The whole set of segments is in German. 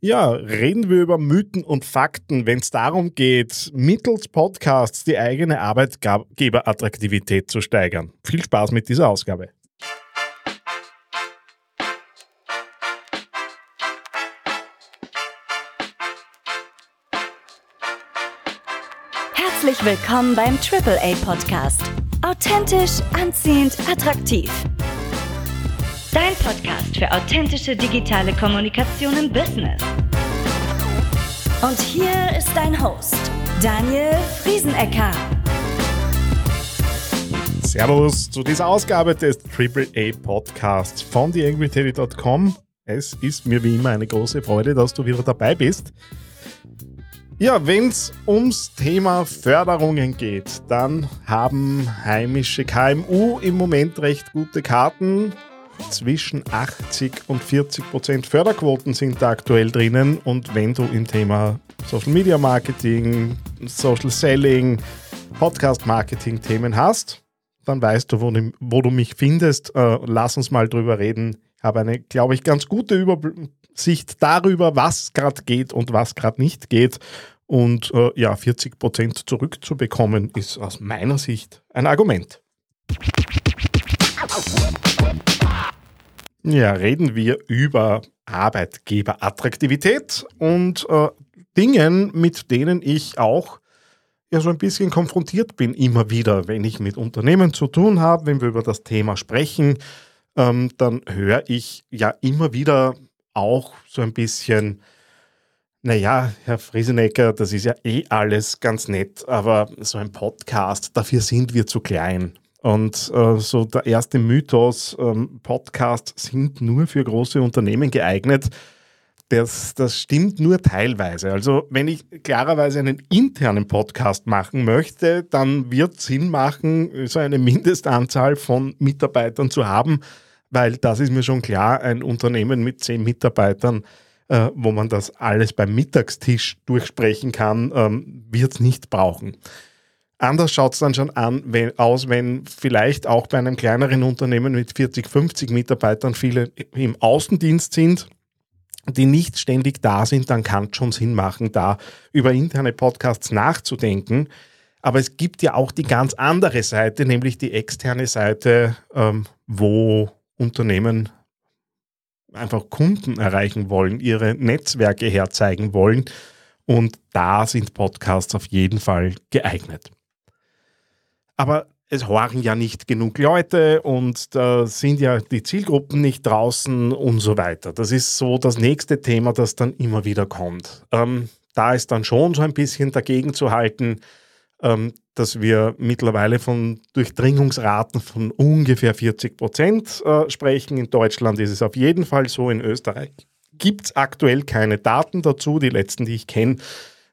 Ja, reden wir über Mythen und Fakten, wenn es darum geht, mittels Podcasts die eigene Arbeitgeberattraktivität zu steigern. Viel Spaß mit dieser Ausgabe. Herzlich willkommen beim AAA Podcast. Authentisch, anziehend, attraktiv. Dein Podcast für authentische digitale Kommunikation im Business. Und hier ist dein Host, Daniel Friesenecker. Servus zu dieser Ausgabe des AAA Podcasts von TheAngryTeddy.com. Es ist mir wie immer eine große Freude, dass du wieder dabei bist. Ja, wenn es ums Thema Förderungen geht, dann haben heimische KMU im Moment recht gute Karten zwischen 80 und 40 Prozent Förderquoten sind da aktuell drinnen. Und wenn du im Thema Social Media Marketing, Social Selling, Podcast Marketing Themen hast, dann weißt du, wo, wo du mich findest. Äh, lass uns mal drüber reden. Ich habe eine, glaube ich, ganz gute Übersicht darüber, was gerade geht und was gerade nicht geht. Und äh, ja, 40 Prozent zurückzubekommen, ist aus meiner Sicht ein Argument. Ja, reden wir über Arbeitgeberattraktivität und äh, Dingen, mit denen ich auch ja so ein bisschen konfrontiert bin, immer wieder, wenn ich mit Unternehmen zu tun habe, wenn wir über das Thema sprechen, ähm, dann höre ich ja immer wieder auch so ein bisschen, naja, Herr Friesenecker, das ist ja eh alles ganz nett, aber so ein Podcast, dafür sind wir zu klein. Und äh, so der erste Mythos, ähm, Podcasts sind nur für große Unternehmen geeignet. Das, das stimmt nur teilweise. Also wenn ich klarerweise einen internen Podcast machen möchte, dann wird Sinn machen, so eine Mindestanzahl von Mitarbeitern zu haben, weil das ist mir schon klar, ein Unternehmen mit zehn Mitarbeitern, äh, wo man das alles beim Mittagstisch durchsprechen kann, ähm, wird es nicht brauchen. Anders schaut es dann schon an, wenn, aus, wenn vielleicht auch bei einem kleineren Unternehmen mit 40, 50 Mitarbeitern viele im Außendienst sind, die nicht ständig da sind, dann kann es schon Sinn machen, da über interne Podcasts nachzudenken. Aber es gibt ja auch die ganz andere Seite, nämlich die externe Seite, ähm, wo Unternehmen einfach Kunden erreichen wollen, ihre Netzwerke herzeigen wollen. Und da sind Podcasts auf jeden Fall geeignet aber es horchen ja nicht genug Leute und da sind ja die Zielgruppen nicht draußen und so weiter. Das ist so das nächste Thema, das dann immer wieder kommt. Ähm, da ist dann schon so ein bisschen dagegen zu halten, ähm, dass wir mittlerweile von Durchdringungsraten von ungefähr 40 Prozent äh, sprechen. In Deutschland ist es auf jeden Fall so, in Österreich gibt es aktuell keine Daten dazu. Die letzten, die ich kenne,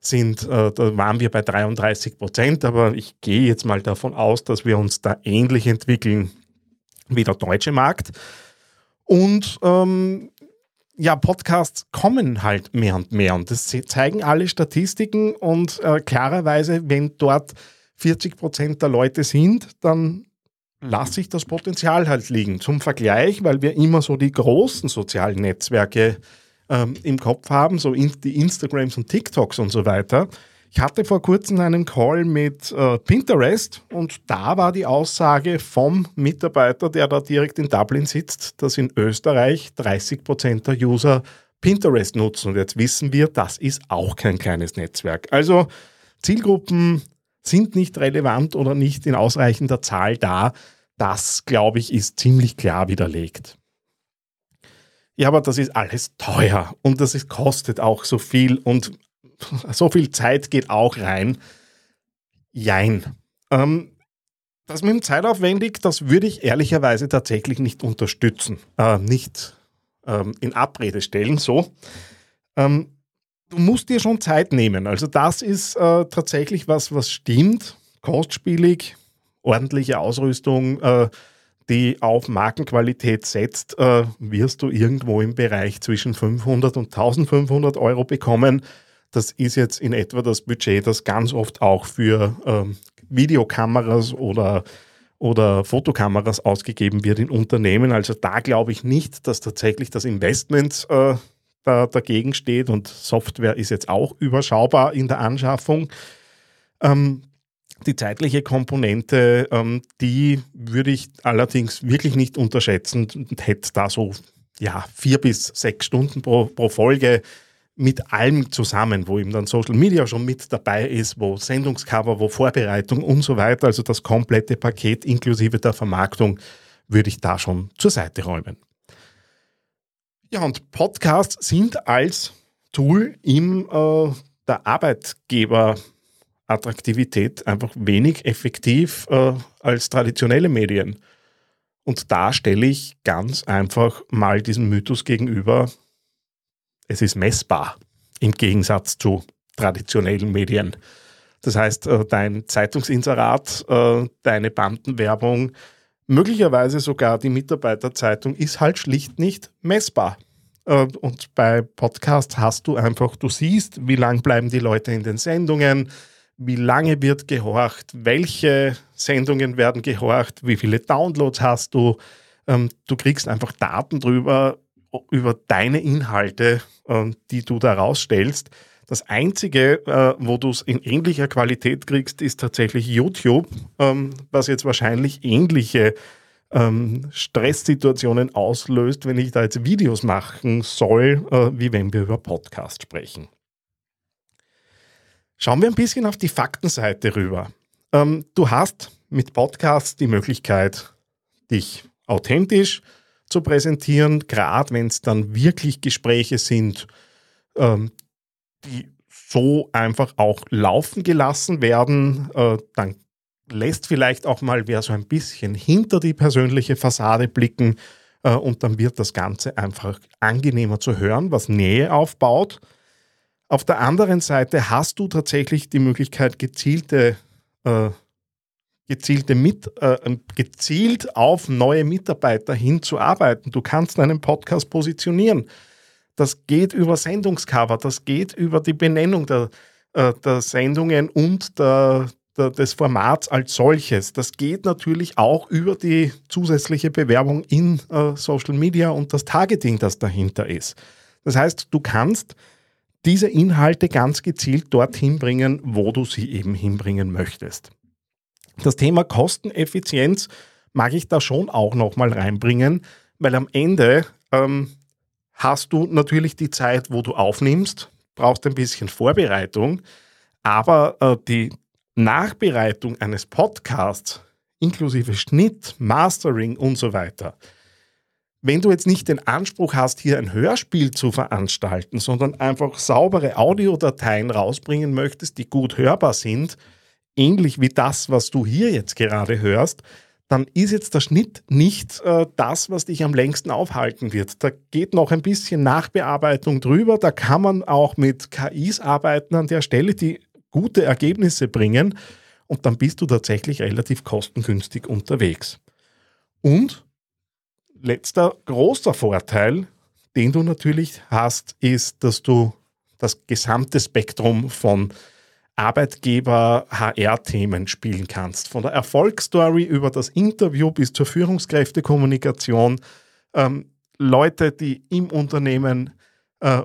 sind, äh, da waren wir bei 33 Prozent, aber ich gehe jetzt mal davon aus, dass wir uns da ähnlich entwickeln wie der deutsche Markt. Und ähm, ja, Podcasts kommen halt mehr und mehr und das zeigen alle Statistiken und äh, klarerweise, wenn dort 40 Prozent der Leute sind, dann lasse ich das Potenzial halt liegen. Zum Vergleich, weil wir immer so die großen sozialen Netzwerke ähm, im Kopf haben, so in, die Instagrams und TikToks und so weiter. Ich hatte vor kurzem einen Call mit äh, Pinterest und da war die Aussage vom Mitarbeiter, der da direkt in Dublin sitzt, dass in Österreich 30 Prozent der User Pinterest nutzen. Und jetzt wissen wir, das ist auch kein kleines Netzwerk. Also Zielgruppen sind nicht relevant oder nicht in ausreichender Zahl da. Das, glaube ich, ist ziemlich klar widerlegt ja, aber das ist alles teuer und das ist, kostet auch so viel und so viel Zeit geht auch rein. Jein. Ähm, das mit dem Zeitaufwendig, das würde ich ehrlicherweise tatsächlich nicht unterstützen, äh, nicht ähm, in Abrede stellen, so. Ähm, du musst dir schon Zeit nehmen. Also das ist äh, tatsächlich was, was stimmt. Kostspielig, ordentliche Ausrüstung, äh, die auf Markenqualität setzt, äh, wirst du irgendwo im Bereich zwischen 500 und 1500 Euro bekommen. Das ist jetzt in etwa das Budget, das ganz oft auch für ähm, Videokameras oder, oder Fotokameras ausgegeben wird in Unternehmen. Also da glaube ich nicht, dass tatsächlich das Investment äh, da dagegen steht und Software ist jetzt auch überschaubar in der Anschaffung. Ähm, die zeitliche Komponente, ähm, die würde ich allerdings wirklich nicht unterschätzen und hätte da so ja, vier bis sechs Stunden pro, pro Folge mit allem zusammen, wo eben dann Social Media schon mit dabei ist, wo Sendungscover, wo Vorbereitung und so weiter, also das komplette Paket inklusive der Vermarktung, würde ich da schon zur Seite räumen. Ja, und Podcasts sind als Tool im äh, der Arbeitgeberattraktivität einfach wenig effektiv äh, als traditionelle Medien. Und da stelle ich ganz einfach mal diesen Mythos gegenüber, es ist messbar im Gegensatz zu traditionellen Medien. Das heißt, äh, dein Zeitungsinserat, äh, deine Bandenwerbung, möglicherweise sogar die Mitarbeiterzeitung ist halt schlicht nicht messbar. Äh, und bei Podcasts hast du einfach, du siehst, wie lang bleiben die Leute in den Sendungen, wie lange wird gehorcht, welche Sendungen werden gehorcht, wie viele Downloads hast du. Ähm, du kriegst einfach Daten drüber, über deine Inhalte, ähm, die du da rausstellst. Das Einzige, äh, wo du es in ähnlicher Qualität kriegst, ist tatsächlich YouTube, ähm, was jetzt wahrscheinlich ähnliche ähm, Stresssituationen auslöst, wenn ich da jetzt Videos machen soll, äh, wie wenn wir über Podcast sprechen. Schauen wir ein bisschen auf die Faktenseite rüber. du hast mit Podcasts die Möglichkeit, dich authentisch zu präsentieren, gerade wenn es dann wirklich Gespräche sind, die so einfach auch laufen gelassen werden, äh, dann lässt vielleicht auch mal wer so ein bisschen hinter die persönliche Fassade blicken äh, und dann wird das Ganze einfach angenehmer zu hören, was Nähe aufbaut. Auf der anderen Seite hast du tatsächlich die Möglichkeit, gezielte, äh, gezielte mit, äh, gezielt auf neue Mitarbeiter hinzuarbeiten. Du kannst deinen Podcast positionieren. Das geht über Sendungscover, das geht über die Benennung der, äh, der Sendungen und der, der, des Formats als solches. Das geht natürlich auch über die zusätzliche Bewerbung in äh, Social Media und das Targeting, das dahinter ist. Das heißt, du kannst diese Inhalte ganz gezielt dorthin bringen, wo du sie eben hinbringen möchtest. Das Thema Kosteneffizienz mag ich da schon auch nochmal reinbringen, weil am Ende ähm, hast du natürlich die Zeit, wo du aufnimmst, brauchst ein bisschen Vorbereitung, aber äh, die Nachbereitung eines Podcasts inklusive Schnitt, Mastering und so weiter, wenn du jetzt nicht den Anspruch hast, hier ein Hörspiel zu veranstalten, sondern einfach saubere Audiodateien rausbringen möchtest, die gut hörbar sind, ähnlich wie das, was du hier jetzt gerade hörst, dann ist jetzt der Schnitt nicht äh, das, was dich am längsten aufhalten wird. Da geht noch ein bisschen Nachbearbeitung drüber. Da kann man auch mit KIs arbeiten an der Stelle, die gute Ergebnisse bringen. Und dann bist du tatsächlich relativ kostengünstig unterwegs. Und letzter großer Vorteil, den du natürlich hast, ist, dass du das gesamte Spektrum von Arbeitgeber-HR-Themen spielen kannst. Von der Erfolgsstory über das Interview bis zur Führungskräftekommunikation. Ähm, Leute, die im Unternehmen äh,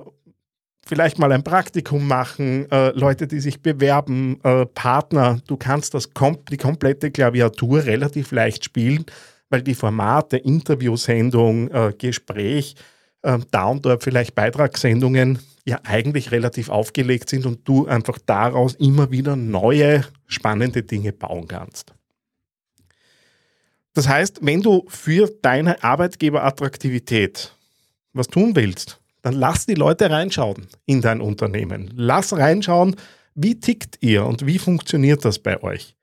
vielleicht mal ein Praktikum machen, äh, Leute, die sich bewerben, äh, Partner. Du kannst das kom die komplette Klaviatur relativ leicht spielen, weil die Formate, Interviewsendung, äh, Gespräch, äh, da und dort vielleicht Beitragssendungen ja eigentlich relativ aufgelegt sind und du einfach daraus immer wieder neue, spannende Dinge bauen kannst. Das heißt, wenn du für deine Arbeitgeberattraktivität was tun willst, dann lass die Leute reinschauen in dein Unternehmen. Lass reinschauen, wie tickt ihr und wie funktioniert das bei euch.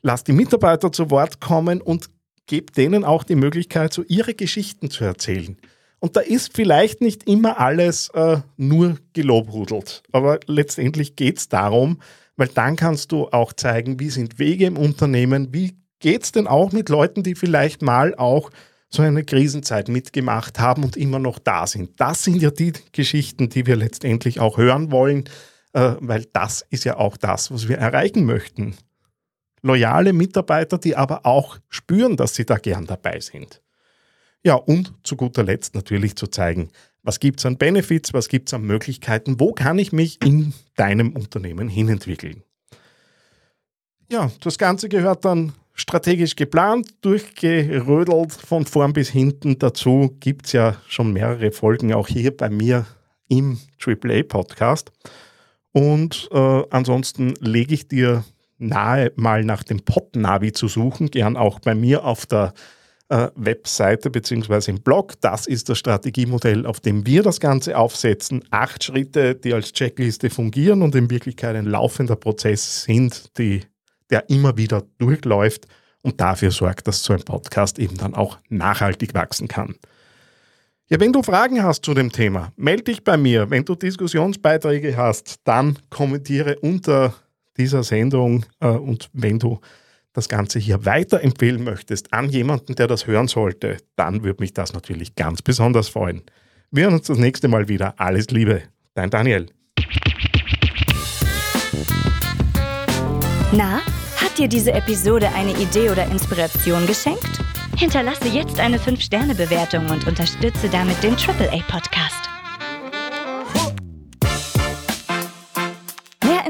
Lass die Mitarbeiter zu Wort kommen und gebt denen auch die Möglichkeit, so ihre Geschichten zu erzählen. Und da ist vielleicht nicht immer alles äh, nur gelobhudelt. Aber letztendlich geht es darum, weil dann kannst du auch zeigen, wie sind Wege im Unternehmen, wie geht es denn auch mit Leuten, die vielleicht mal auch so eine Krisenzeit mitgemacht haben und immer noch da sind. Das sind ja die Geschichten, die wir letztendlich auch hören wollen, äh, weil das ist ja auch das, was wir erreichen möchten. Loyale Mitarbeiter, die aber auch spüren, dass sie da gern dabei sind. Ja, und zu guter Letzt natürlich zu zeigen, was gibt es an Benefits, was gibt es an Möglichkeiten, wo kann ich mich in deinem Unternehmen hinentwickeln. Ja, das Ganze gehört dann strategisch geplant, durchgerödelt von vorn bis hinten. Dazu gibt es ja schon mehrere Folgen auch hier bei mir im AAA-Podcast. Und äh, ansonsten lege ich dir nahe, mal nach dem Pod-Navi zu suchen, gern auch bei mir auf der äh, Webseite bzw. im Blog. Das ist das Strategiemodell, auf dem wir das Ganze aufsetzen. Acht Schritte, die als Checkliste fungieren und in Wirklichkeit ein laufender Prozess sind, die, der immer wieder durchläuft und dafür sorgt, dass so ein Podcast eben dann auch nachhaltig wachsen kann. Ja, wenn du Fragen hast zu dem Thema, melde dich bei mir. Wenn du Diskussionsbeiträge hast, dann kommentiere unter dieser Sendung äh, und wenn du das Ganze hier weiterempfehlen möchtest an jemanden, der das hören sollte, dann würde mich das natürlich ganz besonders freuen. Wir hören uns das nächste Mal wieder. Alles Liebe, dein Daniel. Na, hat dir diese Episode eine Idee oder Inspiration geschenkt? Hinterlasse jetzt eine 5-Sterne-Bewertung und unterstütze damit den AAA-Podcast.